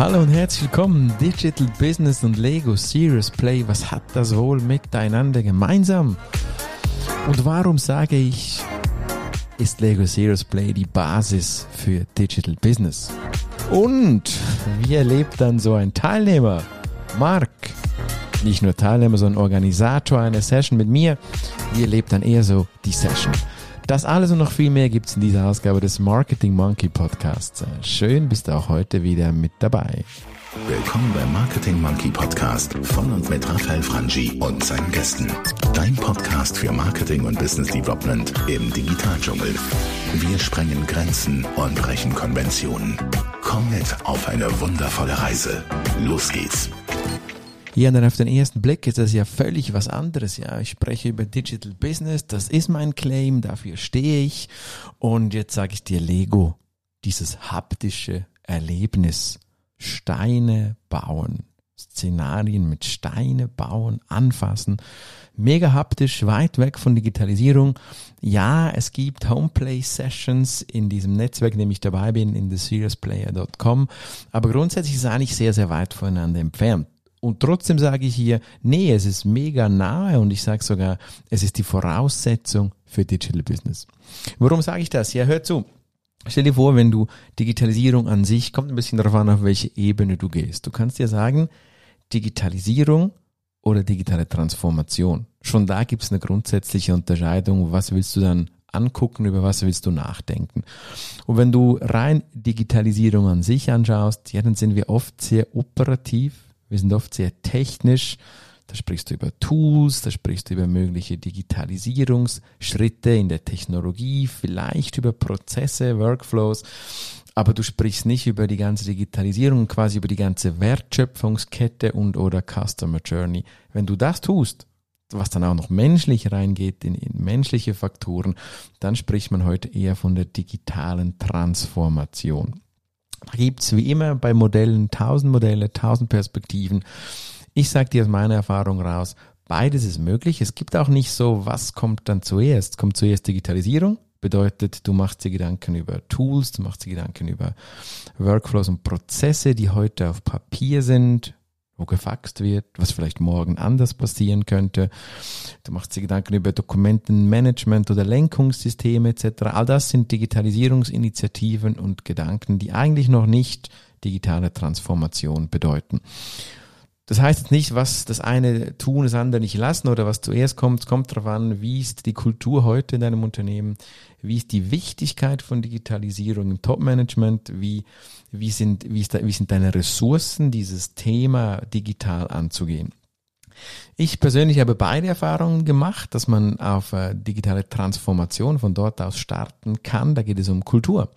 Hallo und herzlich willkommen. Digital Business und Lego Serious Play. Was hat das wohl miteinander gemeinsam? Und warum sage ich, ist Lego Serious Play die Basis für Digital Business? Und wie erlebt dann so ein Teilnehmer, Mark, nicht nur Teilnehmer, sondern Organisator einer Session mit mir, wie erlebt dann eher so die Session? Das alles und noch viel mehr gibt's in dieser Ausgabe des Marketing Monkey Podcasts. Schön bist du auch heute wieder mit dabei. Willkommen beim Marketing Monkey Podcast von und mit Raphael Frangi und seinen Gästen. Dein Podcast für Marketing und Business Development im Digitaldschungel. Wir sprengen Grenzen und brechen Konventionen. Komm mit auf eine wundervolle Reise. Los geht's. Ja, dann auf den ersten Blick ist das ja völlig was anderes. Ja, ich spreche über Digital Business, das ist mein Claim, dafür stehe ich. Und jetzt sage ich dir Lego, dieses haptische Erlebnis, Steine bauen, Szenarien mit Steine bauen, anfassen, mega haptisch, weit weg von Digitalisierung. Ja, es gibt Homeplay Sessions in diesem Netzwerk, in dem ich dabei bin, in theseriousplayer.com, aber grundsätzlich ist es eigentlich sehr, sehr weit voneinander entfernt. Und trotzdem sage ich hier, nee, es ist mega nahe und ich sage sogar, es ist die Voraussetzung für Digital Business. Warum sage ich das? Ja, hör zu. Stell dir vor, wenn du Digitalisierung an sich, kommt ein bisschen darauf an, auf welche Ebene du gehst. Du kannst dir sagen, Digitalisierung oder digitale Transformation. Schon da gibt es eine grundsätzliche Unterscheidung. Was willst du dann angucken, über was willst du nachdenken? Und wenn du rein Digitalisierung an sich anschaust, ja, dann sind wir oft sehr operativ, wir sind oft sehr technisch. Da sprichst du über Tools, da sprichst du über mögliche Digitalisierungsschritte in der Technologie, vielleicht über Prozesse, Workflows, aber du sprichst nicht über die ganze Digitalisierung, quasi über die ganze Wertschöpfungskette und oder Customer Journey. Wenn du das tust, was dann auch noch menschlich reingeht, in, in menschliche Faktoren, dann spricht man heute eher von der digitalen Transformation. Gibt's wie immer bei Modellen tausend Modelle, tausend Perspektiven. Ich sage dir aus meiner Erfahrung raus, beides ist möglich. Es gibt auch nicht so, was kommt dann zuerst. Kommt zuerst Digitalisierung, bedeutet, du machst dir Gedanken über Tools, du machst dir Gedanken über Workflows und Prozesse, die heute auf Papier sind, wo gefaxt wird, was vielleicht morgen anders passieren könnte. Du machst dir Gedanken über Dokumentenmanagement oder Lenkungssysteme etc. All das sind Digitalisierungsinitiativen und Gedanken, die eigentlich noch nicht digitale Transformation bedeuten. Das heißt jetzt nicht, was das eine tun, das andere nicht lassen oder was zuerst kommt. Es kommt darauf an, wie ist die Kultur heute in deinem Unternehmen, wie ist die Wichtigkeit von Digitalisierung im Top-Management, wie, wie, sind, wie, ist da, wie sind deine Ressourcen, dieses Thema digital anzugehen. Ich persönlich habe beide Erfahrungen gemacht, dass man auf äh, digitale Transformation von dort aus starten kann. Da geht es um Kultur.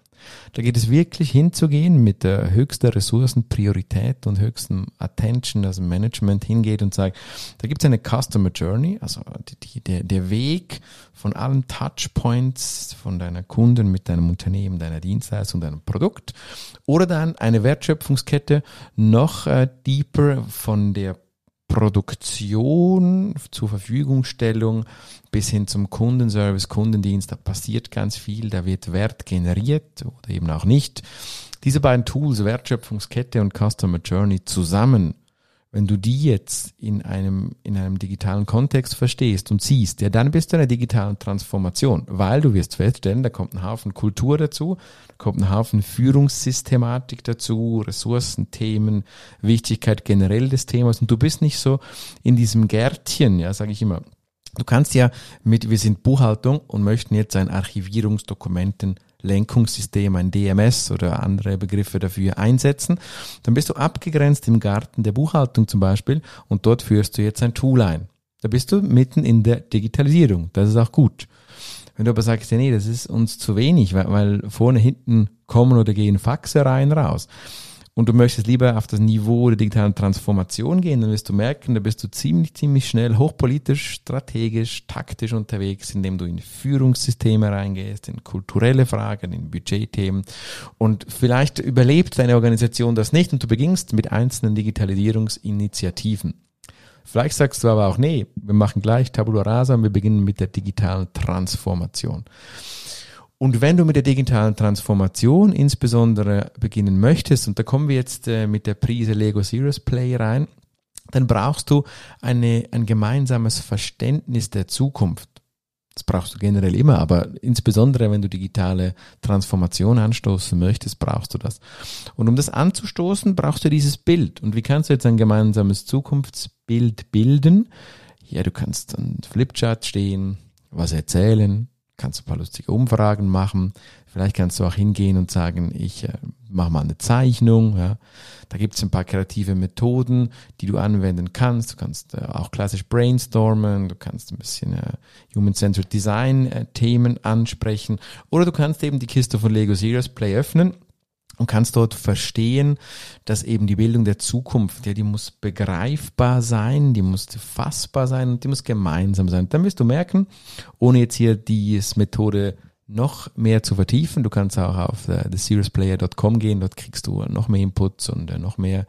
Da geht es wirklich hinzugehen mit der höchsten Ressourcenpriorität und höchsten Attention, also Management hingeht und sagt, da gibt es eine Customer Journey, also die, die, der, der Weg von allen Touchpoints von deiner Kunden mit deinem Unternehmen, deiner Dienstleistung, deinem Produkt. Oder dann eine Wertschöpfungskette noch äh, deeper von der Produktion zur Verfügungstellung bis hin zum Kundenservice, Kundendienst, da passiert ganz viel, da wird Wert generiert oder eben auch nicht. Diese beiden Tools, Wertschöpfungskette und Customer Journey zusammen wenn du die jetzt in einem, in einem digitalen Kontext verstehst und siehst, ja, dann bist du in einer digitalen Transformation, weil du wirst feststellen, da kommt ein Haufen Kultur dazu, da kommt ein Haufen Führungssystematik dazu, Ressourcenthemen, Wichtigkeit generell des Themas und du bist nicht so in diesem Gärtchen, ja, sage ich immer. Du kannst ja mit, wir sind Buchhaltung und möchten jetzt ein Archivierungsdokumenten Lenkungssystem, ein DMS oder andere Begriffe dafür einsetzen, dann bist du abgegrenzt im Garten der Buchhaltung zum Beispiel und dort führst du jetzt ein Tool ein. Da bist du mitten in der Digitalisierung. Das ist auch gut. Wenn du aber sagst, ja, nee, das ist uns zu wenig, weil, weil vorne, hinten kommen oder gehen Faxe rein, raus und du möchtest lieber auf das Niveau der digitalen Transformation gehen, dann wirst du merken, da bist du ziemlich, ziemlich schnell hochpolitisch, strategisch, taktisch unterwegs, indem du in Führungssysteme reingehst, in kulturelle Fragen, in Budgetthemen und vielleicht überlebt deine Organisation das nicht und du beginnst mit einzelnen Digitalisierungsinitiativen. Vielleicht sagst du aber auch, nee, wir machen gleich Tabula Rasa und wir beginnen mit der digitalen Transformation. Und wenn du mit der digitalen Transformation insbesondere beginnen möchtest, und da kommen wir jetzt äh, mit der Prise Lego Serious Play rein, dann brauchst du eine, ein gemeinsames Verständnis der Zukunft. Das brauchst du generell immer, aber insbesondere wenn du digitale Transformation anstoßen möchtest, brauchst du das. Und um das anzustoßen, brauchst du dieses Bild. Und wie kannst du jetzt ein gemeinsames Zukunftsbild bilden? Ja, du kannst ein Flipchart stehen, was erzählen, kannst ein paar lustige Umfragen machen. Vielleicht kannst du auch hingehen und sagen, ich äh, mache mal eine Zeichnung. Ja. Da gibt es ein paar kreative Methoden, die du anwenden kannst. Du kannst äh, auch klassisch brainstormen, du kannst ein bisschen äh, Human-Centered Design-Themen äh, ansprechen oder du kannst eben die Kiste von Lego Serious Play öffnen und kannst dort verstehen, dass eben die Bildung der Zukunft, ja, die muss begreifbar sein, die muss fassbar sein und die muss gemeinsam sein. Dann wirst du merken, ohne jetzt hier die Methode noch mehr zu vertiefen, du kannst auch auf äh, theserious.player.com gehen, dort kriegst du noch mehr Inputs und äh, noch mehr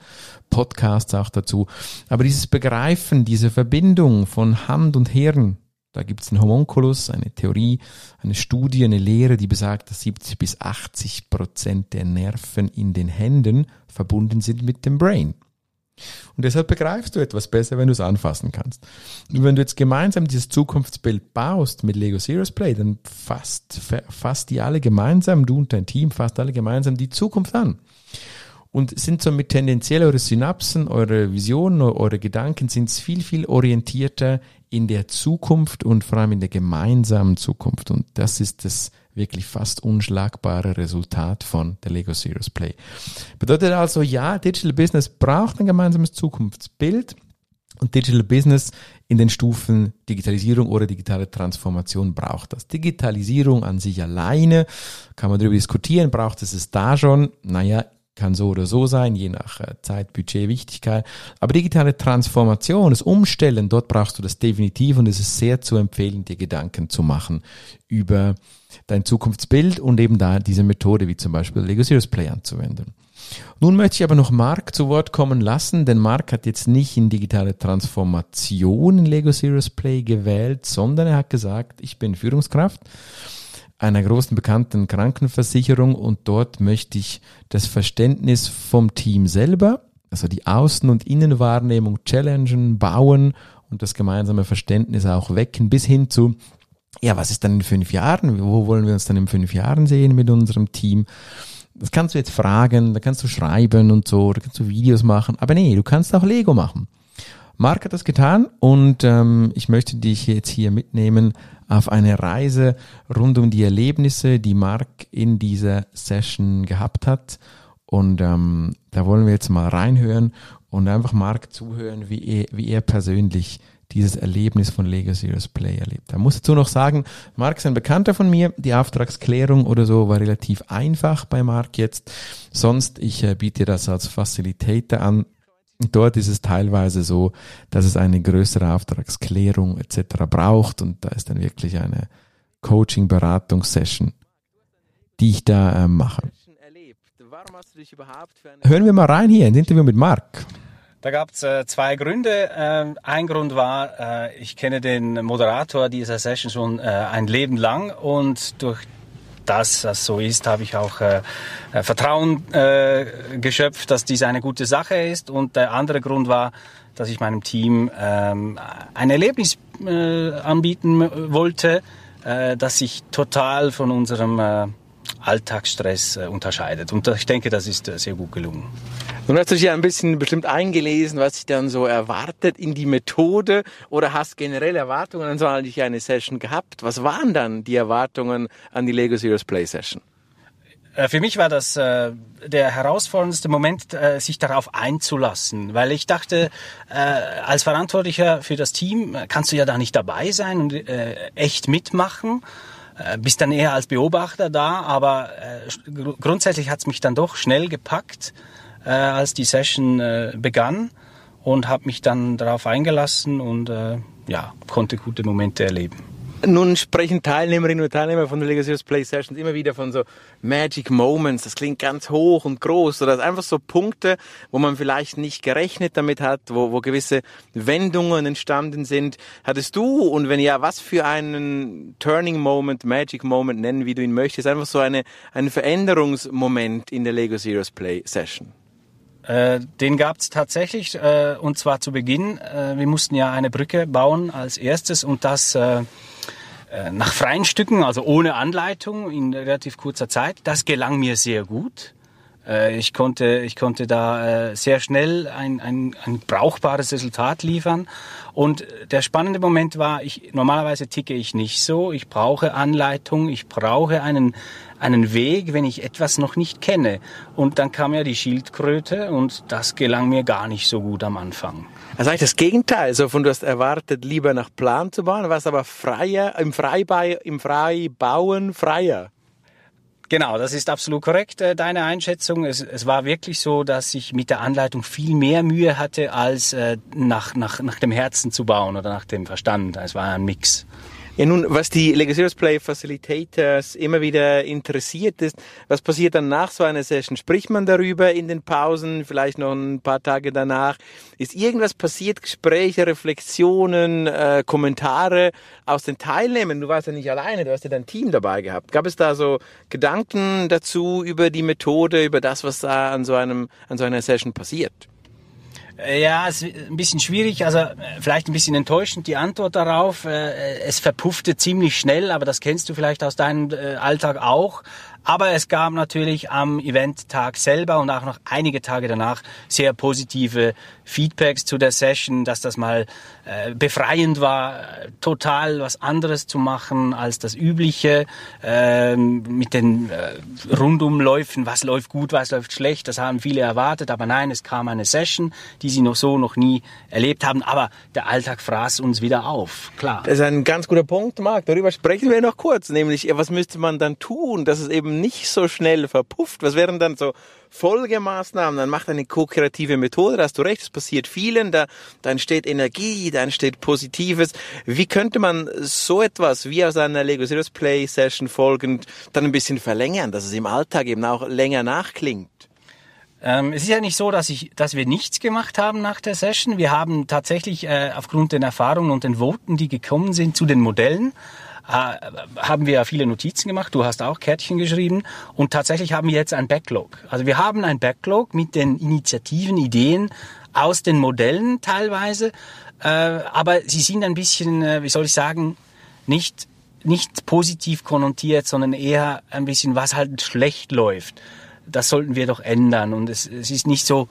Podcasts auch dazu. Aber dieses Begreifen, diese Verbindung von Hand und Hirn, da gibt es einen Homunculus, eine Theorie, eine Studie, eine Lehre, die besagt, dass 70 bis 80 Prozent der Nerven in den Händen verbunden sind mit dem Brain. Und deshalb begreifst du etwas besser, wenn du es anfassen kannst. Und wenn du jetzt gemeinsam dieses Zukunftsbild baust mit Lego Serious Play, dann fasst, fasst die alle gemeinsam, du und dein Team fasst alle gemeinsam die Zukunft an und sind somit tendenziell eure Synapsen, eure Visionen, eure Gedanken sind viel, viel orientierter in der Zukunft und vor allem in der gemeinsamen Zukunft. Und das ist das wirklich fast unschlagbare Resultat von der Lego Serious Play. Bedeutet also, ja, Digital Business braucht ein gemeinsames Zukunftsbild. Und Digital Business in den Stufen Digitalisierung oder digitale Transformation braucht das. Digitalisierung an sich alleine, kann man darüber diskutieren, braucht es es da schon? Naja, kann so oder so sein, je nach äh, Zeit, Budget, Wichtigkeit. Aber digitale Transformation, das Umstellen, dort brauchst du das definitiv und es ist sehr zu empfehlen, dir Gedanken zu machen über dein Zukunftsbild und eben da diese Methode wie zum Beispiel Lego Serious Play anzuwenden. Nun möchte ich aber noch Mark zu Wort kommen lassen, denn Mark hat jetzt nicht in digitale Transformation in Lego Serious Play gewählt, sondern er hat gesagt, ich bin Führungskraft einer großen bekannten Krankenversicherung und dort möchte ich das Verständnis vom Team selber, also die Außen- und Innenwahrnehmung challengen, bauen und das gemeinsame Verständnis auch wecken bis hin zu, ja, was ist dann in fünf Jahren? Wo wollen wir uns dann in fünf Jahren sehen mit unserem Team? Das kannst du jetzt fragen, da kannst du schreiben und so, da kannst du Videos machen, aber nee, du kannst auch Lego machen. Mark hat das getan und ähm, ich möchte dich jetzt hier mitnehmen auf eine Reise rund um die Erlebnisse, die Mark in dieser Session gehabt hat. Und ähm, da wollen wir jetzt mal reinhören und einfach Mark zuhören, wie er, wie er persönlich dieses Erlebnis von Lego Serious Play erlebt. Da muss dazu noch sagen, Mark ist ein Bekannter von mir. Die Auftragsklärung oder so war relativ einfach bei Mark jetzt. Sonst, ich äh, biete das als Facilitator an. Dort ist es teilweise so, dass es eine größere Auftragsklärung etc. braucht und da ist dann wirklich eine Coaching-Beratungssession, die ich da äh, mache. Hören wir mal rein hier ins Interview mit Marc. Da gab es äh, zwei Gründe. Ähm, ein Grund war, äh, ich kenne den Moderator dieser Session schon äh, ein Leben lang und durch dass das so ist, habe ich auch äh, äh, Vertrauen äh, geschöpft, dass dies eine gute Sache ist. Und der andere Grund war, dass ich meinem Team ähm, ein Erlebnis äh, anbieten wollte, äh, das sich total von unserem äh, Alltagsstress äh, unterscheidet. Und ich denke, das ist äh, sehr gut gelungen. Nun hast du dich ja ein bisschen bestimmt eingelesen, was sich dann so erwartet in die Methode oder hast generell Erwartungen an so eine Session gehabt. Was waren dann die Erwartungen an die Lego Serious Play Session? Äh, für mich war das äh, der herausforderndste Moment, äh, sich darauf einzulassen, weil ich dachte, äh, als Verantwortlicher für das Team kannst du ja da nicht dabei sein und äh, echt mitmachen. Äh, bist dann eher als Beobachter da, aber äh, grundsätzlich hat es mich dann doch schnell gepackt äh, als die Session äh, begann und habe mich dann darauf eingelassen und äh, ja, konnte gute Momente erleben. Nun sprechen Teilnehmerinnen und Teilnehmer von der Legacy Play Sessions immer wieder von so Magic Moments. Das klingt ganz hoch und groß. Oder einfach so Punkte, wo man vielleicht nicht gerechnet damit hat, wo, wo gewisse Wendungen entstanden sind. Hattest du und wenn ja, was für einen Turning Moment, Magic Moment nennen, wie du ihn möchtest, einfach so eine, einen Veränderungsmoment in der Lego Serious Play Session? Äh, den gab es tatsächlich äh, und zwar zu Beginn. Äh, wir mussten ja eine Brücke bauen als erstes und das äh, nach freien Stücken, also ohne Anleitung in relativ kurzer Zeit. Das gelang mir sehr gut. Äh, ich konnte, ich konnte da äh, sehr schnell ein, ein, ein brauchbares Resultat liefern. Und der spannende Moment war, ich, normalerweise ticke ich nicht so. Ich brauche Anleitung, ich brauche einen, einen Weg, wenn ich etwas noch nicht kenne. Und dann kam ja die Schildkröte und das gelang mir gar nicht so gut am Anfang. Also eigentlich das Gegenteil. So von du hast erwartet, lieber nach Plan zu bauen, warst aber freier, im Freibei, im Freibauen freier. Genau, das ist absolut korrekt, äh, deine Einschätzung. Es, es, war wirklich so, dass ich mit der Anleitung viel mehr Mühe hatte, als äh, nach, nach, nach dem Herzen zu bauen oder nach dem Verstand. Es war ein Mix. Ja, nun, was die Legacy Play Facilitators immer wieder interessiert ist, was passiert dann nach so einer Session? Spricht man darüber in den Pausen, vielleicht noch ein paar Tage danach? Ist irgendwas passiert? Gespräche, Reflexionen, äh, Kommentare aus den Teilnehmern? Du warst ja nicht alleine, du hast ja dein Team dabei gehabt. Gab es da so Gedanken dazu über die Methode, über das, was da an so einem, an so einer Session passiert? Äh, ja, es ist ein bisschen schwierig, also äh, vielleicht ein bisschen enttäuschend die Antwort darauf. Äh, es verpuffte ziemlich schnell, aber das kennst du vielleicht aus deinem Alltag auch. Aber es gab natürlich am Eventtag selber und auch noch einige Tage danach sehr positive Feedbacks zu der Session, dass das mal äh, befreiend war, total was anderes zu machen als das übliche, äh, mit den äh, Rundumläufen, was läuft gut, was läuft schlecht, das haben viele erwartet, aber nein, es kam eine Session, die sie noch so noch nie erlebt haben, aber der Alltag fraß uns wieder auf, klar. Das ist ein ganz guter Punkt, Marc, darüber sprechen wir noch kurz, nämlich was müsste man dann tun, dass es eben nicht so schnell verpufft? Was wären dann so Folgemaßnahmen? Dann macht eine ko-kreative Methode, da hast du recht, es passiert vielen, da, da entsteht Energie, da entsteht Positives. Wie könnte man so etwas wie aus einer Lego Serious Play Session folgend dann ein bisschen verlängern, dass es im Alltag eben auch länger nachklingt? Ähm, es ist ja nicht so, dass, ich, dass wir nichts gemacht haben nach der Session. Wir haben tatsächlich äh, aufgrund den Erfahrungen und den Voten, die gekommen sind zu den Modellen, haben wir viele Notizen gemacht. Du hast auch Kärtchen geschrieben. Und tatsächlich haben wir jetzt ein Backlog. Also wir haben ein Backlog mit den Initiativen, Ideen aus den Modellen teilweise. Äh, aber sie sind ein bisschen, äh, wie soll ich sagen, nicht nicht positiv konnotiert, sondern eher ein bisschen, was halt schlecht läuft. Das sollten wir doch ändern. Und es, es ist nicht so,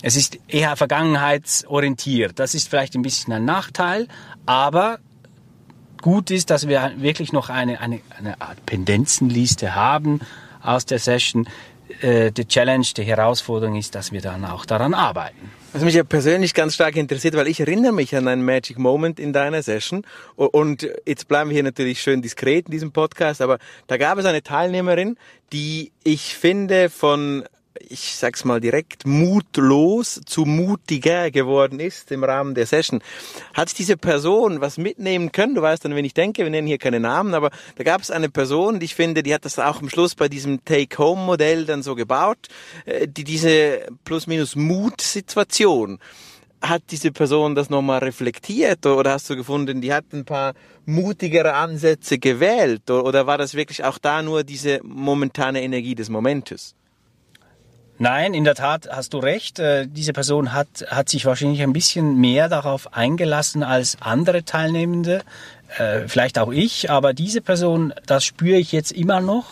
es ist eher vergangenheitsorientiert. Das ist vielleicht ein bisschen ein Nachteil, aber gut ist, dass wir wirklich noch eine, eine, eine Art Pendenzenliste haben aus der Session. Äh, die Challenge, die Herausforderung ist, dass wir dann auch daran arbeiten. Was mich ja persönlich ganz stark interessiert, weil ich erinnere mich an einen Magic Moment in deiner Session und jetzt bleiben wir hier natürlich schön diskret in diesem Podcast, aber da gab es eine Teilnehmerin, die ich finde von ich sag's mal direkt, mutlos zu mutiger geworden ist im Rahmen der Session. Hat diese Person was mitnehmen können? Du weißt dann, wen ich denke, wir nennen hier keine Namen, aber da gab es eine Person, die ich finde, die hat das auch am Schluss bei diesem Take-Home-Modell dann so gebaut, äh, die diese Plus-Minus-Mut-Situation hat diese Person das nochmal reflektiert oder hast du gefunden, die hat ein paar mutigere Ansätze gewählt oder war das wirklich auch da nur diese momentane Energie des Momentes? Nein, in der Tat hast du recht. Äh, diese Person hat, hat sich wahrscheinlich ein bisschen mehr darauf eingelassen als andere Teilnehmende, äh, vielleicht auch ich, aber diese Person, das spüre ich jetzt immer noch.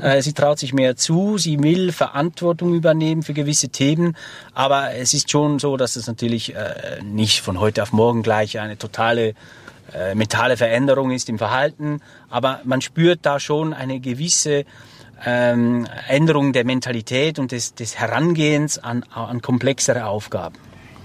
Äh, sie traut sich mehr zu, sie will Verantwortung übernehmen für gewisse Themen, aber es ist schon so, dass es natürlich nicht von heute auf morgen gleich eine totale mentale Veränderung ist im Verhalten, aber man spürt da schon eine gewisse ähm, Änderung der Mentalität und des, des Herangehens an, an komplexere Aufgaben.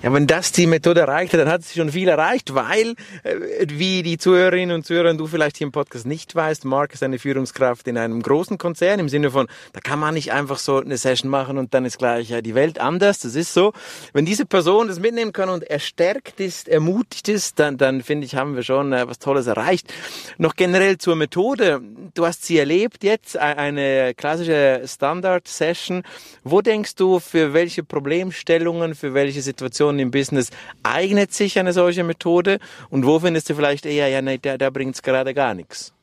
Ja, wenn das die Methode erreicht hat, dann hat sie schon viel erreicht, weil, äh, wie die Zuhörerinnen und Zuhörer, du vielleicht hier im Podcast nicht weißt, Mark ist eine Führungskraft in einem großen Konzern, im Sinne von, da kann man nicht einfach so eine Session machen und dann ist gleich ja, die Welt anders. Das ist so. Wenn diese Person das mitnehmen kann und erstärkt ist, ermutigt ist, dann, dann finde ich, haben wir schon äh, was Tolles erreicht. Noch generell zur Methode. Du hast sie erlebt jetzt, e-, eine klassische Standard-Session. Wo denkst du, für welche Problemstellungen, für welche Situationen Situationen im Business eignet sich eine solche Methode und wo findest du vielleicht eher, ja, nee, da, da bringt es gerade gar nichts?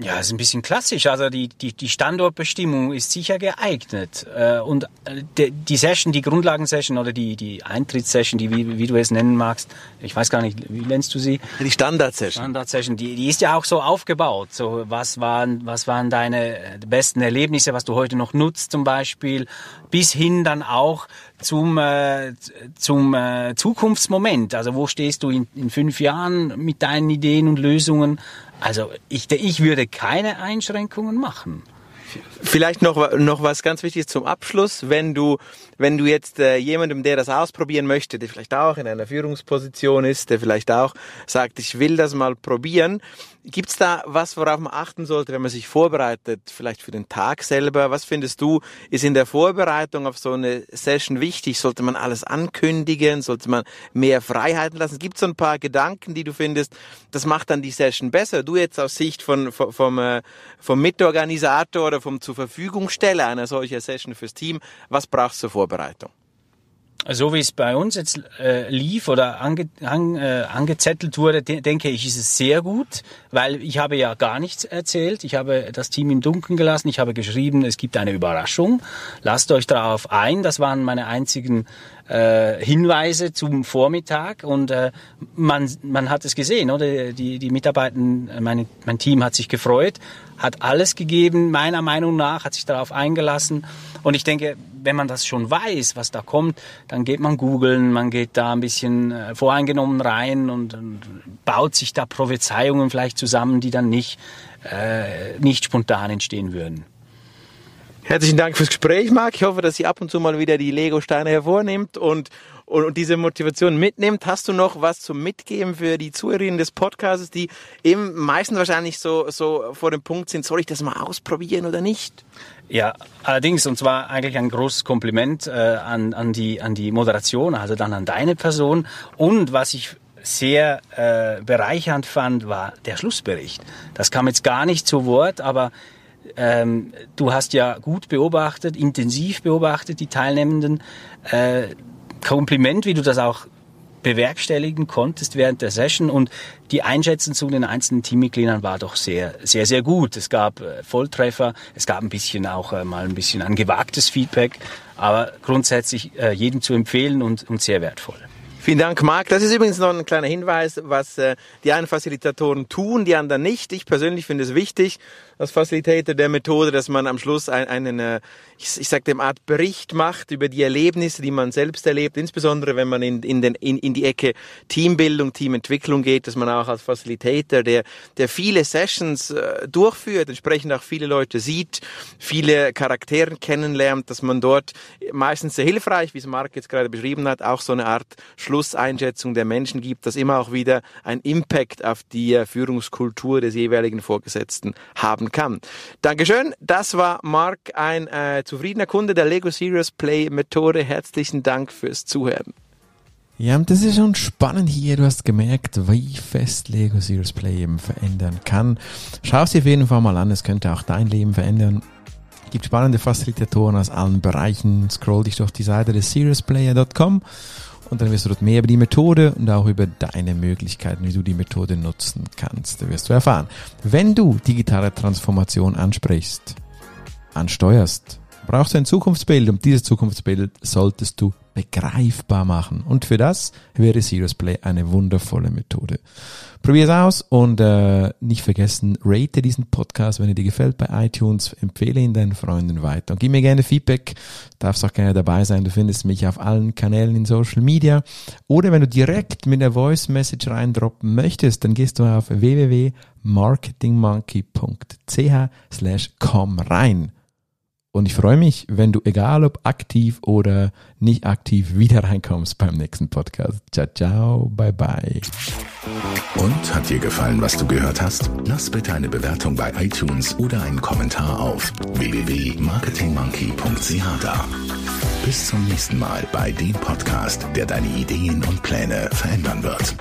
Ja, ist ein bisschen klassisch. Also die, die, die Standortbestimmung ist sicher geeignet. Äh, und äh, die Session, die Grundlagensession oder die, die Eintrittssession, die, wie, wie du es nennen magst, ich weiß gar nicht, wie nennst du sie? Die Standardsession. Standardsession, die, die ist ja auch so aufgebaut. So, was waren, was waren deine besten Erlebnisse, was du heute noch nutzt zum Beispiel, bis hin dann auch zum, äh, zum äh, Zukunftsmoment. Also wo stehst du in, in fünf Jahren mit deinen Ideen und Lösungen? Also ich, ich würde keine Einschränkungen machen. Vielleicht noch, noch was ganz Wichtiges zum Abschluss. Wenn du, wenn du jetzt äh, jemandem, der das ausprobieren möchte, der vielleicht auch in einer Führungsposition ist, der vielleicht auch sagt, ich will das mal probieren, Gibt's da was, worauf man achten sollte, wenn man sich vorbereitet, vielleicht für den Tag selber? Was findest du, ist in der Vorbereitung auf so eine Session wichtig? Sollte man alles ankündigen? Sollte man mehr Freiheiten lassen? Gibt es so ein paar Gedanken, die du findest, das macht dann die Session besser? Du jetzt aus Sicht von, vom, vom, äh, vom Mitorganisator oder vom zur Verfügungsteller einer solchen Session fürs Team, was brauchst du zur Vorbereitung? So wie es bei uns jetzt äh, lief oder ange, an, äh, angezettelt wurde, de denke ich, ist es sehr gut, weil ich habe ja gar nichts erzählt. Ich habe das Team im Dunkeln gelassen. Ich habe geschrieben, es gibt eine Überraschung. Lasst euch darauf ein. Das waren meine einzigen äh, Hinweise zum Vormittag und äh, man, man hat es gesehen, oder? Die, die Mitarbeiter, meine, mein Team hat sich gefreut, hat alles gegeben, meiner Meinung nach, hat sich darauf eingelassen und ich denke, wenn man das schon weiß, was da kommt, dann geht man googeln, man geht da ein bisschen äh, voreingenommen rein und, und baut sich da Prophezeiungen vielleicht zusammen, die dann nicht, äh, nicht spontan entstehen würden. Herzlichen Dank fürs Gespräch, Marc. Ich hoffe, dass Sie ab und zu mal wieder die Lego-Steine hervornimmt und, und, und diese Motivation mitnimmt. Hast du noch was zum Mitgeben für die Zuhörerinnen des Podcasts, die eben meistens wahrscheinlich so, so vor dem Punkt sind, soll ich das mal ausprobieren oder nicht? Ja, allerdings, und zwar eigentlich ein großes Kompliment äh, an, an, die, an die Moderation, also dann an deine Person. Und was ich sehr äh, bereichernd fand, war der Schlussbericht. Das kam jetzt gar nicht zu Wort, aber ähm, du hast ja gut beobachtet, intensiv beobachtet die Teilnehmenden. Äh, Kompliment, wie du das auch bewerkstelligen konntest während der Session und die Einschätzung zu den einzelnen Teammitgliedern war doch sehr, sehr, sehr gut. Es gab äh, Volltreffer, es gab ein bisschen auch äh, mal ein bisschen ein gewagtes Feedback, aber grundsätzlich äh, jedem zu empfehlen und, und sehr wertvoll. Vielen Dank, Marc. Das ist übrigens noch ein kleiner Hinweis, was die einen Facilitatoren tun, die anderen nicht. Ich persönlich finde es wichtig, als Facilitator der Methode, dass man am Schluss ein, einen, äh, ich, ich sage dem Art Bericht macht über die Erlebnisse, die man selbst erlebt, insbesondere wenn man in, in, den, in, in die Ecke Teambildung, Teamentwicklung geht, dass man auch als Facilitator, der, der viele Sessions äh, durchführt, entsprechend auch viele Leute sieht, viele Charaktere kennenlernt, dass man dort meistens sehr hilfreich, wie es Marc jetzt gerade beschrieben hat, auch so eine Art Schlusseinschätzung der Menschen gibt, das immer auch wieder ein Impact auf die äh, Führungskultur des jeweiligen Vorgesetzten haben kann. Dankeschön. Das war Mark, ein äh, zufriedener Kunde der Lego Serious Play Methode. Herzlichen Dank fürs Zuhören. Ja, das ist schon spannend hier. Du hast gemerkt, wie fest Lego Serious Play eben verändern kann. Schau es dir auf jeden Fall mal an. Es könnte auch dein Leben verändern. Es gibt spannende Facilitatoren aus allen Bereichen. Scroll dich durch die Seite des seriousplayer.com und dann wirst du dort mehr über die Methode und auch über deine Möglichkeiten, wie du die Methode nutzen kannst. Da wirst du erfahren. Wenn du digitale Transformation ansprichst, ansteuerst, brauchst du ein Zukunftsbild und dieses Zukunftsbild solltest du begreifbar machen. Und für das wäre Serious Play eine wundervolle Methode. Probier es aus und äh, nicht vergessen, rate diesen Podcast, wenn er dir gefällt bei iTunes, empfehle ihn deinen Freunden weiter und gib mir gerne Feedback, darfst auch gerne dabei sein, du findest mich auf allen Kanälen in Social Media. Oder wenn du direkt mit einer Voice Message reindroppen möchtest, dann gehst du auf www.marketingmonkey.ch slash komm rein Und ich freue mich, wenn du, egal ob aktiv oder nicht aktiv, wieder reinkommst beim nächsten Podcast. Ciao, ciao, bye, bye. Und hat dir gefallen, was du gehört hast? Lass bitte eine Bewertung bei iTunes oder einen Kommentar auf www.marketingmonkey.ch da. Bis zum nächsten Mal bei dem Podcast, der deine Ideen und Pläne verändern wird.